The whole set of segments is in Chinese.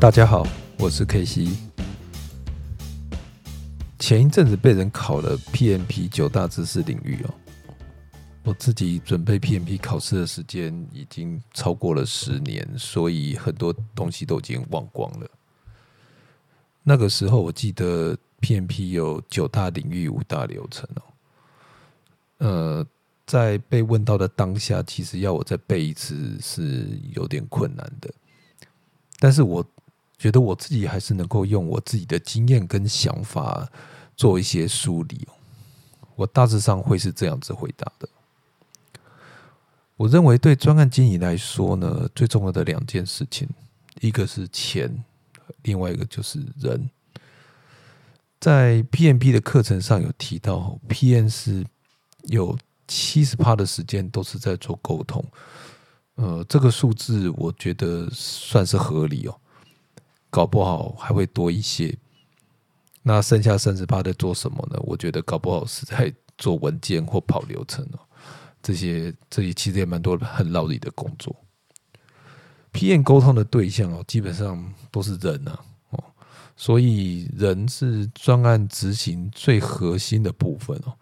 大家好，我是 K C。前一阵子被人考了 PMP 九大知识领域哦，我自己准备 PMP 考试的时间已经超过了十年，所以很多东西都已经忘光了。那个时候我记得 PMP 有九大领域五大流程哦，呃，在被问到的当下，其实要我再背一次是有点困难的，但是我。觉得我自己还是能够用我自己的经验跟想法做一些梳理。我大致上会是这样子回答的。我认为对专案经理来说呢，最重要的两件事情，一个是钱，另外一个就是人。在 PMP 的课程上有提到，PM 是有七十趴的时间都是在做沟通。呃，这个数字我觉得算是合理哦。搞不好还会多一些，那剩下三十八在做什么呢？我觉得搞不好是在做文件或跑流程哦。这些这里其实也蛮多很劳力的工作。PM 沟通的对象哦，基本上都是人啊，哦，所以人是专案执行最核心的部分哦，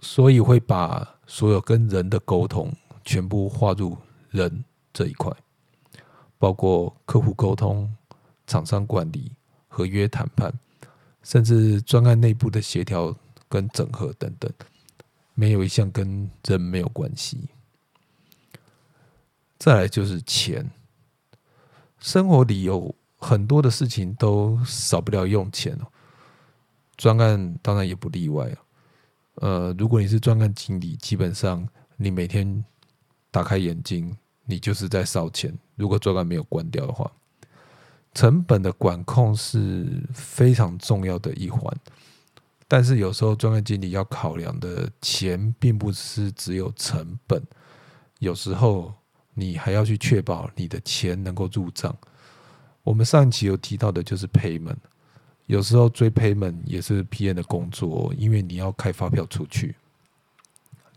所以会把所有跟人的沟通全部划入人这一块，包括客户沟通。厂商管理、合约谈判，甚至专案内部的协调跟整合等等，没有一项跟人没有关系。再来就是钱，生活里有很多的事情都少不了用钱哦。专案当然也不例外啊。呃，如果你是专案经理，基本上你每天打开眼睛，你就是在烧钱。如果专案没有关掉的话。成本的管控是非常重要的一环，但是有时候专业经理要考量的钱，并不是只有成本，有时候你还要去确保你的钱能够入账。我们上一期有提到的就是 payment，有时候追 payment 也是 PM 的工作，因为你要开发票出去，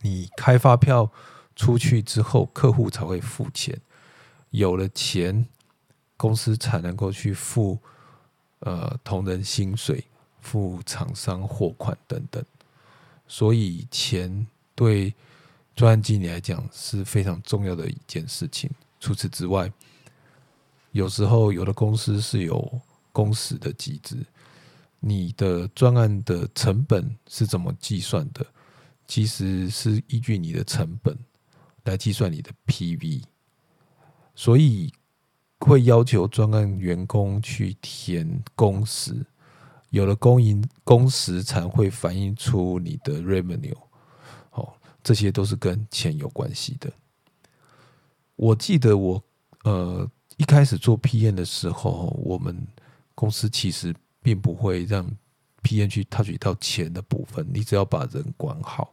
你开发票出去之后，客户才会付钱，有了钱。公司才能够去付呃同仁薪水、付厂商货款等等，所以钱对专案经理来讲是非常重要的一件事情。除此之外，有时候有的公司是有工时的机制，你的专案的成本是怎么计算的？其实是依据你的成本来计算你的 PV，所以。会要求专案员工去填工时，有了工营工时才会反映出你的 revenue，哦，这些都是跟钱有关系的。我记得我呃一开始做 PM 的时候，我们公司其实并不会让 PM 去 touch 到钱的部分，你只要把人管好。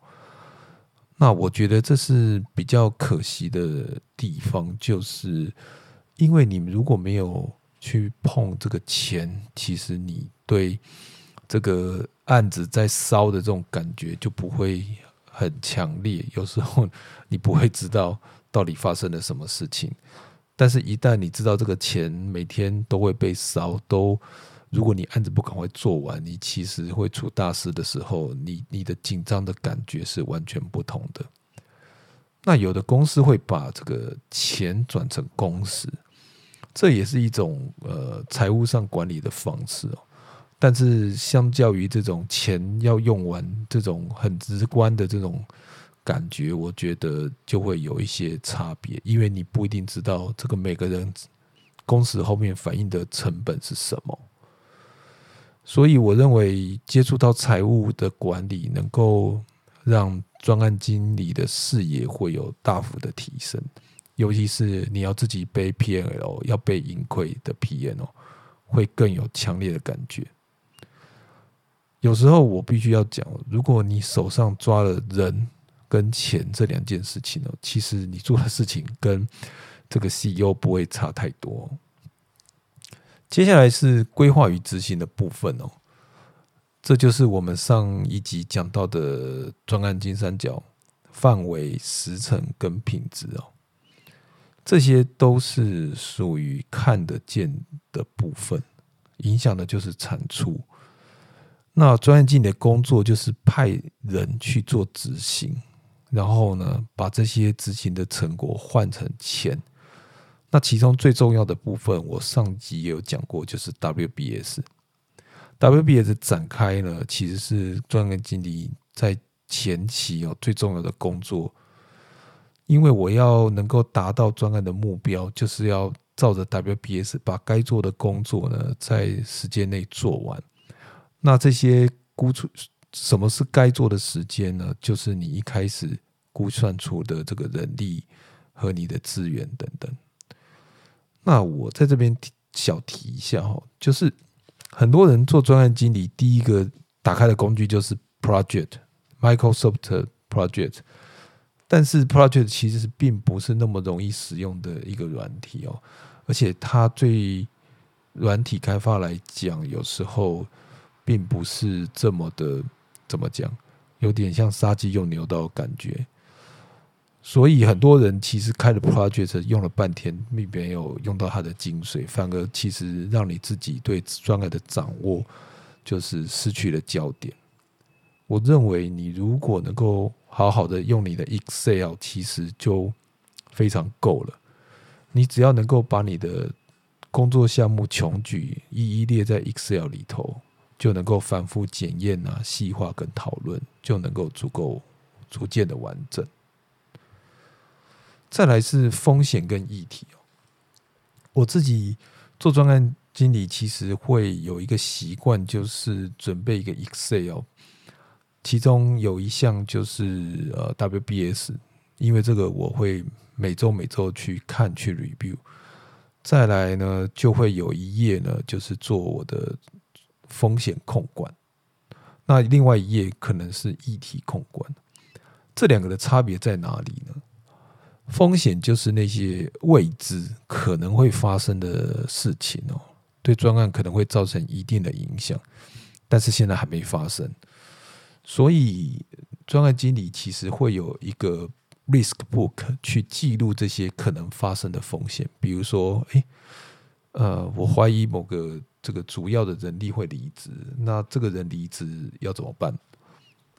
那我觉得这是比较可惜的地方，就是。因为你如果没有去碰这个钱，其实你对这个案子在烧的这种感觉就不会很强烈。有时候你不会知道到底发生了什么事情，但是一旦你知道这个钱每天都会被烧，都如果你案子不赶快做完，你其实会出大事的时候，你你的紧张的感觉是完全不同的。那有的公司会把这个钱转成工时。这也是一种呃财务上管理的方式哦，但是相较于这种钱要用完这种很直观的这种感觉，我觉得就会有一些差别，因为你不一定知道这个每个人工时后面反映的成本是什么，所以我认为接触到财务的管理，能够让专案经理的视野会有大幅的提升。尤其是你要自己背 PNL，要背盈亏的 PNL，会更有强烈的感觉。有时候我必须要讲，如果你手上抓了人跟钱这两件事情呢，其实你做的事情跟这个 CEO 不会差太多。接下来是规划与执行的部分哦，这就是我们上一集讲到的专案金三角：范围、时程跟品质哦。这些都是属于看得见的部分，影响的就是产出。那专业经理的工作就是派人去做执行，然后呢，把这些执行的成果换成钱。那其中最重要的部分，我上集也有讲过，就是 WBS。WBS 展开呢，其实是专业经理在前期哦最重要的工作，因为我要能够达到专案的目标，就是要照着 WBS 把该做的工作呢在时间内做完。那这些估出什么是该做的时间呢？就是你一开始估算出的这个人力和你的资源等等。那我在这边小提一下哈，就是很多人做专案经理，第一个打开的工具就是 Project Microsoft Project，但是 Project 其实并不是那么容易使用的一个软体哦，而且它对软体开发来讲，有时候。并不是这么的，怎么讲？有点像杀鸡用牛刀的感觉。所以很多人其实开了 project 用了半天，并没有用到它的精髓，反而其实让你自己对专业的掌握就是失去了焦点。我认为你如果能够好好的用你的 Excel，其实就非常够了。你只要能够把你的工作项目穷举一一列在 Excel 里头。就能够反复检验啊、细化跟讨论，就能够足够逐渐的完整。再来是风险跟议题哦。我自己做专案经理，其实会有一个习惯，就是准备一个 Excel，其中有一项就是呃 WBS，因为这个我会每周每周去看去 review。再来呢，就会有一页呢，就是做我的。风险控管，那另外一页可能是议题控管，这两个的差别在哪里呢？风险就是那些未知可能会发生的事情哦，对专案可能会造成一定的影响，但是现在还没发生，所以专案经理其实会有一个 risk book 去记录这些可能发生的风险，比如说，哎，呃，我怀疑某个。这个主要的人力会离职，那这个人离职要怎么办？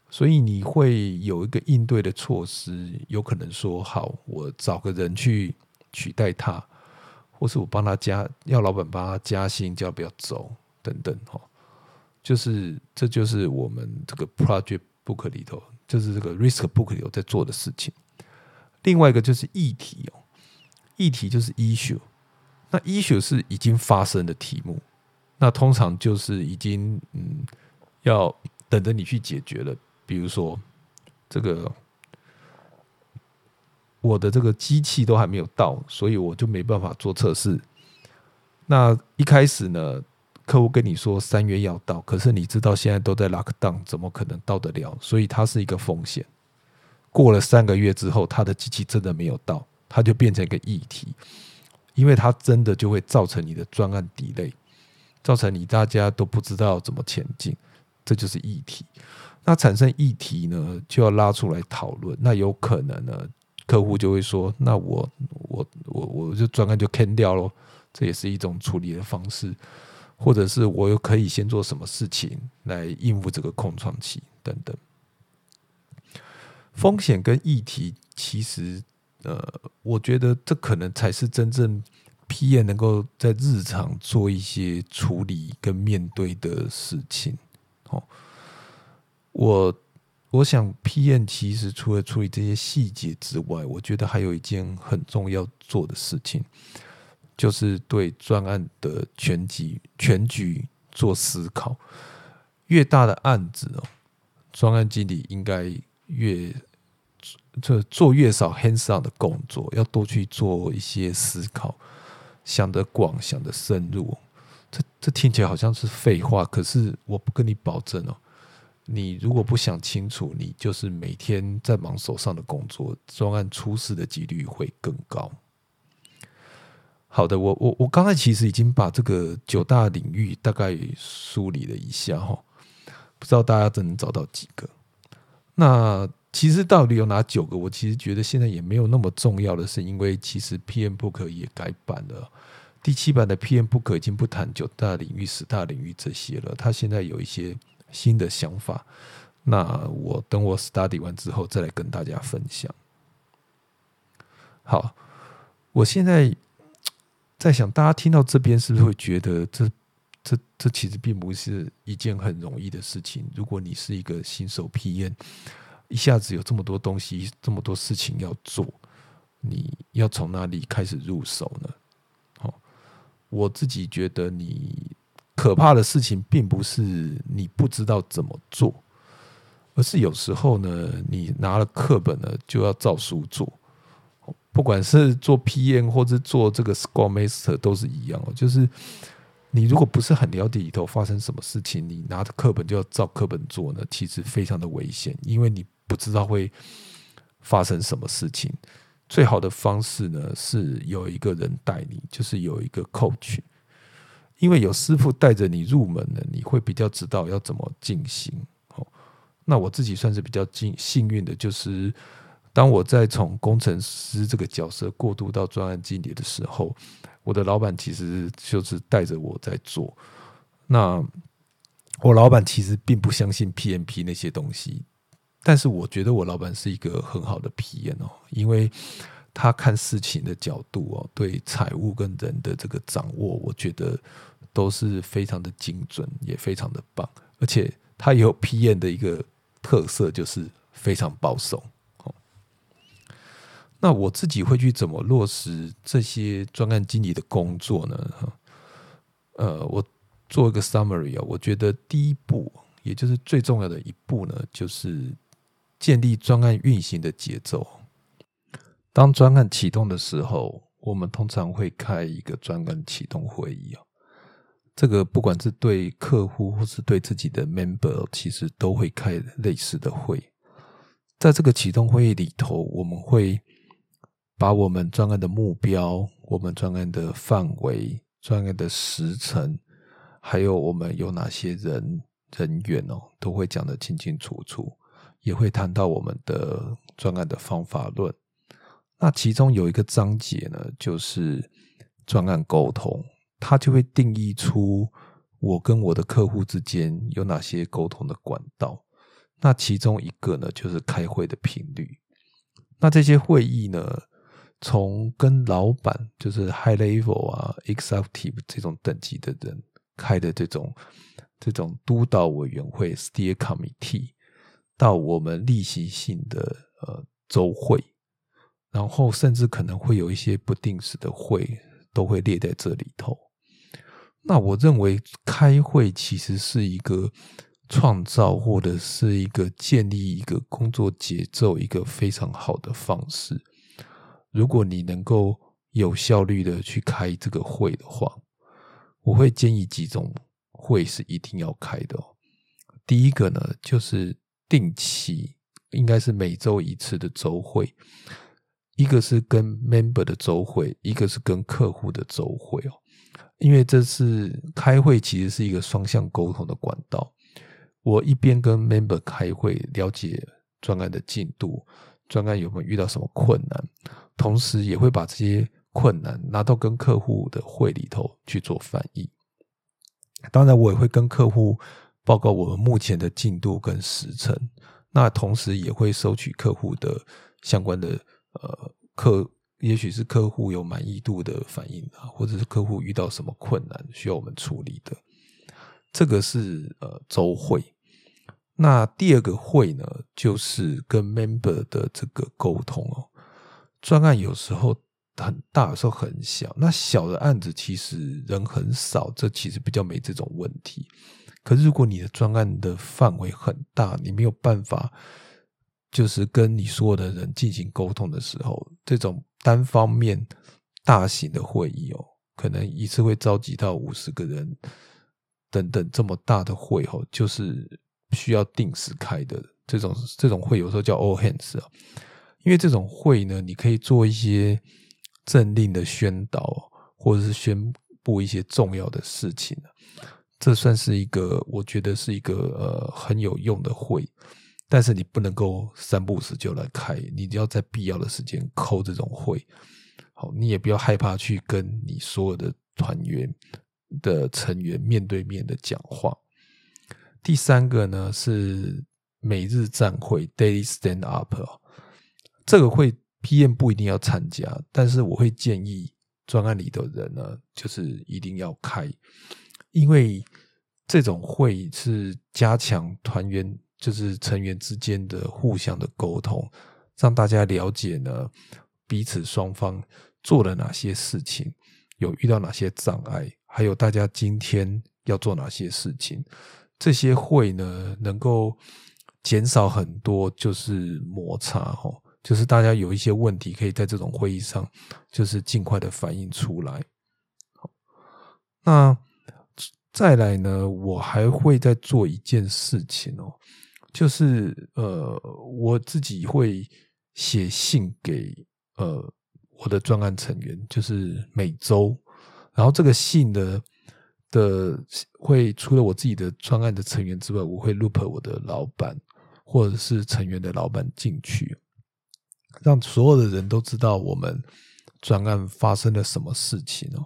所以你会有一个应对的措施，有可能说好，我找个人去取代他，或是我帮他加，要老板帮他加薪，叫不要走等等哈。就是这就是我们这个 project book 里头，就是这个 risk book 里头在做的事情。另外一个就是议题哦，议题就是 issue，那 issue 是已经发生的题目。那通常就是已经嗯，要等着你去解决了。比如说，这个我的这个机器都还没有到，所以我就没办法做测试。那一开始呢，客户跟你说三月要到，可是你知道现在都在 lock down，怎么可能到得了？所以它是一个风险。过了三个月之后，他的机器真的没有到，它就变成一个议题，因为它真的就会造成你的专案底类。造成你大家都不知道怎么前进，这就是议题。那产生议题呢，就要拉出来讨论。那有可能呢，客户就会说：“那我我我我就专案就 can 掉喽。”这也是一种处理的方式，或者是我又可以先做什么事情来应付这个空窗期等等。风险跟议题，其实呃，我觉得这可能才是真正。P. N. 能够在日常做一些处理跟面对的事情，哦，我我想 P. N. 其实除了处理这些细节之外，我觉得还有一件很重要做的事情，就是对专案的全局全局做思考。越大的案子哦，专案经理应该越这做越少 hands on 的工作，要多去做一些思考。想得广，想得深入，这这听起来好像是废话，可是我不跟你保证哦。你如果不想清楚，你就是每天在忙手上的工作，专案出事的几率会更高。好的，我我我刚才其实已经把这个九大领域大概梳理了一下哈，不知道大家能找到几个？那其实到底有哪九个？我其实觉得现在也没有那么重要的是，因为其实 PM Book 也改版了，第七版的 PM Book 已经不谈九大领域、十大领域这些了，他现在有一些新的想法。那我等我 study 完之后再来跟大家分享。好，我现在在想，大家听到这边是不是会觉得这、这、这其实并不是一件很容易的事情？如果你是一个新手 PM，一下子有这么多东西、这么多事情要做，你要从哪里开始入手呢？好，我自己觉得，你可怕的事情并不是你不知道怎么做，而是有时候呢，你拿了课本呢，就要照书做。不管是做 PM 或者做这个 Scrum Master 都是一样哦，就是你如果不是很了解里头发生什么事情，你拿着课本就要照课本做呢，其实非常的危险，因为你不知道会发生什么事情。最好的方式呢是有一个人带你，就是有一个 coach，因为有师傅带着你入门呢，你会比较知道要怎么进行。哦，那我自己算是比较幸幸运的，就是。当我在从工程师这个角色过渡到专案经理的时候，我的老板其实就是带着我在做。那我老板其实并不相信 PMP 那些东西，但是我觉得我老板是一个很好的 PM 哦，因为他看事情的角度哦，对财务跟人的这个掌握，我觉得都是非常的精准，也非常的棒。而且他有 PM 的一个特色，就是非常保守。那我自己会去怎么落实这些专案经理的工作呢？呃，我做一个 summary 啊，我觉得第一步，也就是最重要的一步呢，就是建立专案运行的节奏。当专案启动的时候，我们通常会开一个专案启动会议啊。这个不管是对客户或是对自己的 member，其实都会开类似的会。在这个启动会议里头，我们会把我们专案的目标、我们专案的范围、专案的时程，还有我们有哪些人人员哦，都会讲得清清楚楚，也会谈到我们的专案的方法论。那其中有一个章节呢，就是专案沟通，它就会定义出我跟我的客户之间有哪些沟通的管道。那其中一个呢，就是开会的频率。那这些会议呢？从跟老板就是 high level 啊，executive 这种等级的人开的这种这种督导委员会 steer committee，到我们例行性的呃周会，然后甚至可能会有一些不定时的会，都会列在这里头。那我认为开会其实是一个创造或者是一个建立一个工作节奏一个非常好的方式。如果你能够有效率的去开这个会的话，我会建议几种会是一定要开的。第一个呢，就是定期，应该是每周一次的周会，一个是跟 member 的周会，一个是跟客户的周会哦。因为这是开会，其实是一个双向沟通的管道。我一边跟 member 开会，了解专案的进度。专案有没有遇到什么困难？同时也会把这些困难拿到跟客户的会里头去做翻译。当然，我也会跟客户报告我们目前的进度跟时程。那同时也会收取客户的相关的呃客，也许是客户有满意度的反应啊，或者是客户遇到什么困难需要我们处理的。这个是呃周会。那第二个会呢，就是跟 member 的这个沟通哦。专案有时候很大，有时候很小。那小的案子其实人很少，这其实比较没这种问题。可是如果你的专案的范围很大，你没有办法就是跟你所有的人进行沟通的时候，这种单方面大型的会议哦，可能一次会召集到五十个人等等这么大的会哦，就是。需要定时开的这种这种会，有时候叫 all hands 啊，因为这种会呢，你可以做一些政令的宣导，或者是宣布一些重要的事情这算是一个我觉得是一个呃很有用的会。但是你不能够三不五时就来开，你要在必要的时间扣这种会。好，你也不要害怕去跟你所有的团员的成员面对面的讲话。第三个呢是每日站会 （Daily Stand Up），这个会 PM 不一定要参加，但是我会建议专案里的人呢，就是一定要开，因为这种会是加强团员就是成员之间的互相的沟通，让大家了解呢彼此双方做了哪些事情，有遇到哪些障碍，还有大家今天要做哪些事情。这些会呢，能够减少很多就是摩擦哦，就是大家有一些问题，可以在这种会议上就是尽快的反映出来。那再来呢，我还会再做一件事情哦，就是呃，我自己会写信给呃我的专案成员，就是每周，然后这个信的。的会除了我自己的专案的成员之外，我会 loop 我的老板或者是成员的老板进去，让所有的人都知道我们专案发生了什么事情哦。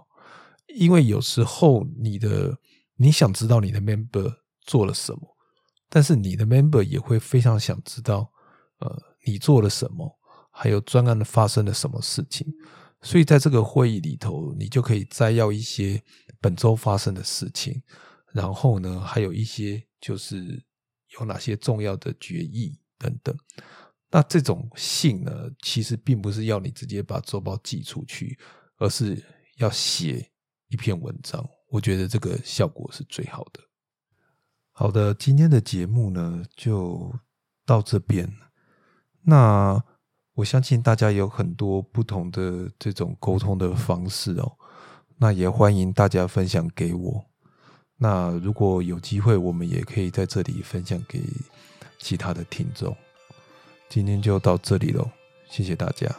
因为有时候你的你想知道你的 member 做了什么，但是你的 member 也会非常想知道，呃，你做了什么，还有专案的发生了什么事情。所以在这个会议里头，你就可以摘要一些本周发生的事情，然后呢，还有一些就是有哪些重要的决议等等。那这种信呢，其实并不是要你直接把周报寄出去，而是要写一篇文章。我觉得这个效果是最好的。好的，今天的节目呢就到这边。那。我相信大家有很多不同的这种沟通的方式哦，那也欢迎大家分享给我。那如果有机会，我们也可以在这里分享给其他的听众。今天就到这里喽，谢谢大家。